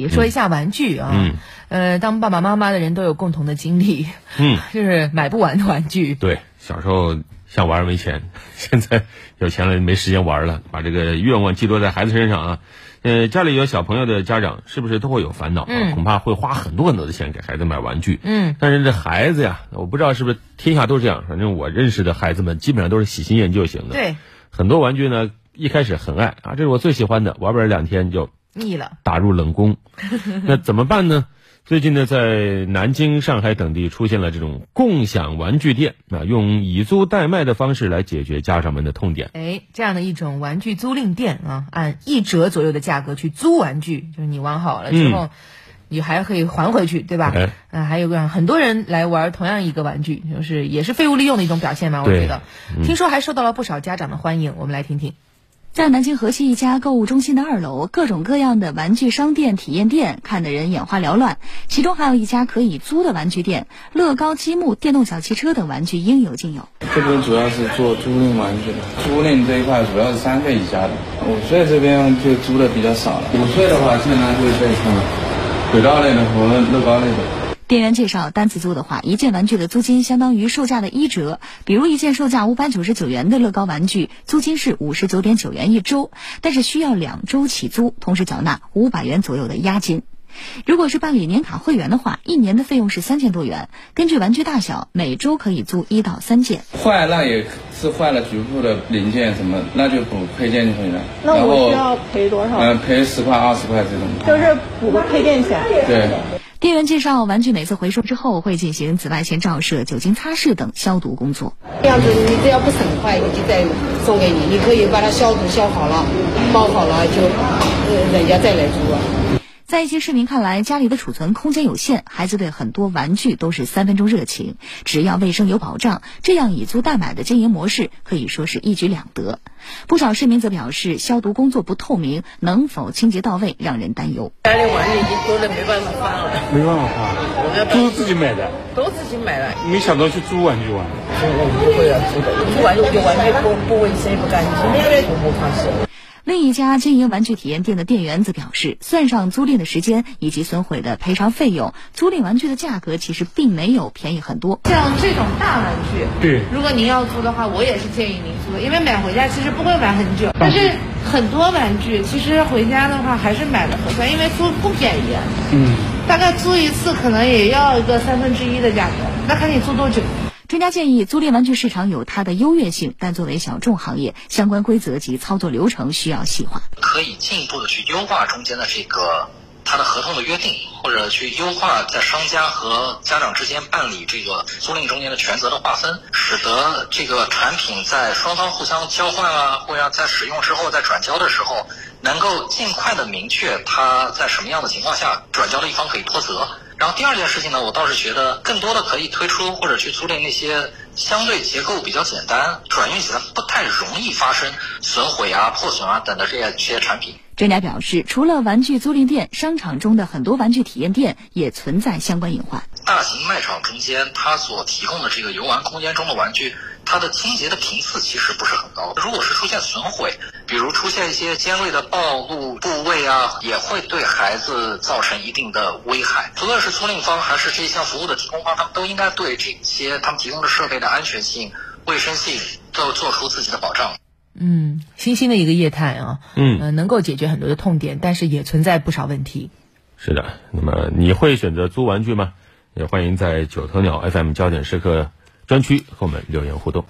也说一下玩具啊，嗯呃，当爸爸妈妈的人都有共同的经历，嗯，就是买不完的玩具。对，小时候想玩儿没钱，现在有钱了没时间玩儿了，把这个愿望寄托在孩子身上啊。呃，家里有小朋友的家长是不是都会有烦恼啊？嗯恐怕会花很多很多的钱给孩子买玩具。嗯，但是这孩子呀，我不知道是不是天下都这样，反正我认识的孩子们基本上都是喜新厌旧型的。，对，很多玩具呢一开始很爱啊，这是我最喜欢的，玩不了两天就腻了。打入冷宫。那怎么办呢？最近呢，在南京、上海等地出现了这种共享玩具店啊，用以租代卖的方式来解决家长们的痛点。哎，这样的一种玩具租赁店啊，按一折左右的价格去租玩具，就是你玩好了之后，你还可以还回去，对吧？哎啊，还有个很多人来玩同样一个玩具，就是也是废物利用的一种表现嘛，我觉得。听说还受到了不少家长的欢迎，我们来听听。在南京河西一家购物中心的二楼，各种各样的玩具商店、体验店，看得人眼花缭乱。其中还有一家可以租的玩具店，乐高积木、电动小汽车等玩具应有尽有。这边主要是做租赁玩具的，租赁这一块主要是三岁以下的，五岁这边就租的比较少了。五岁的话，现在会被看轨道类的和乐高类的。店员介绍，单次租的话，一件玩具的租金相当于售价的一折。比如一件售价五百九十九元的乐高玩具，租金是五十九点九元一周，但是需要两周起租，同时缴纳五百元左右的押金。如果是办理年卡会员的话，一年的费用是三千多元。根据玩具大小，每周可以租一到三件。坏那也是坏了局部的零件什么，那就补配件就可以了。那我需要赔多少？嗯、赔十块二十块这种。就是补个配件钱。对。店员介绍，玩具每次回收之后会进行紫外线照射、酒精擦拭等消毒工作。这样子你只要不损坏，我就再送给你，你可以把它消毒消好了，包好了就，人家再来租。在一些市民看来，家里的储存空间有限，孩子对很多玩具都是三分钟热情。只要卫生有保障，这样以租代买的经营模式可以说是一举两得。不少市民则表示，消毒工作不透明，能否清洁到位让人担忧。家里玩具已经多的没办法放了，没办法放，都是自己买的，都自己买的。没想到去租玩具玩。我不会啊租的，租玩具就玩具不不卫生不干净，我不放心。另一家经营玩具体验店的店员则表示，算上租赁的时间以及损毁的赔偿费用，租赁玩具的价格其实并没有便宜很多。像这种大玩具，对，如果您要租的话，我也是建议您租的，因为买回家其实不会玩很久。但是很多玩具其实回家的话还是买的合算，因为租不便宜。嗯，大概租一次可能也要一个三分之一的价格，那看你租多久。专家建议，租赁玩具市场有它的优越性，但作为小众行业，相关规则及操作流程需要细化。可以进一步的去优化中间的这个它的合同的约定，或者去优化在商家和家长之间办理这个租赁中间的权责的划分，使得这个产品在双方互相交换啊，或者在使用之后在转交的时候，能够尽快的明确它在什么样的情况下转交的一方可以脱责。然后第二件事情呢，我倒是觉得更多的可以推出或者去租赁那些相对结构比较简单、转运起来不太容易发生损毁啊、破损啊等的这些这些产品。专家表示，除了玩具租赁店，商场中的很多玩具体验店也存在相关隐患。大型卖场中间，它所提供的这个游玩空间中的玩具，它的清洁的频次其实不是很高。如果是出现损毁，比如出现一些尖锐的暴露部位啊，也会对孩子造成一定的危害。不论是租赁方还是这项服务的提供方，他们都应该对这些他们提供的设备的安全性、卫生性都做出自己的保障。嗯，新兴的一个业态啊，嗯呃，能够解决很多的痛点，但是也存在不少问题。是的，那么你会选择租玩具吗？也欢迎在九头鸟 FM 焦点时刻专区和我们留言互动。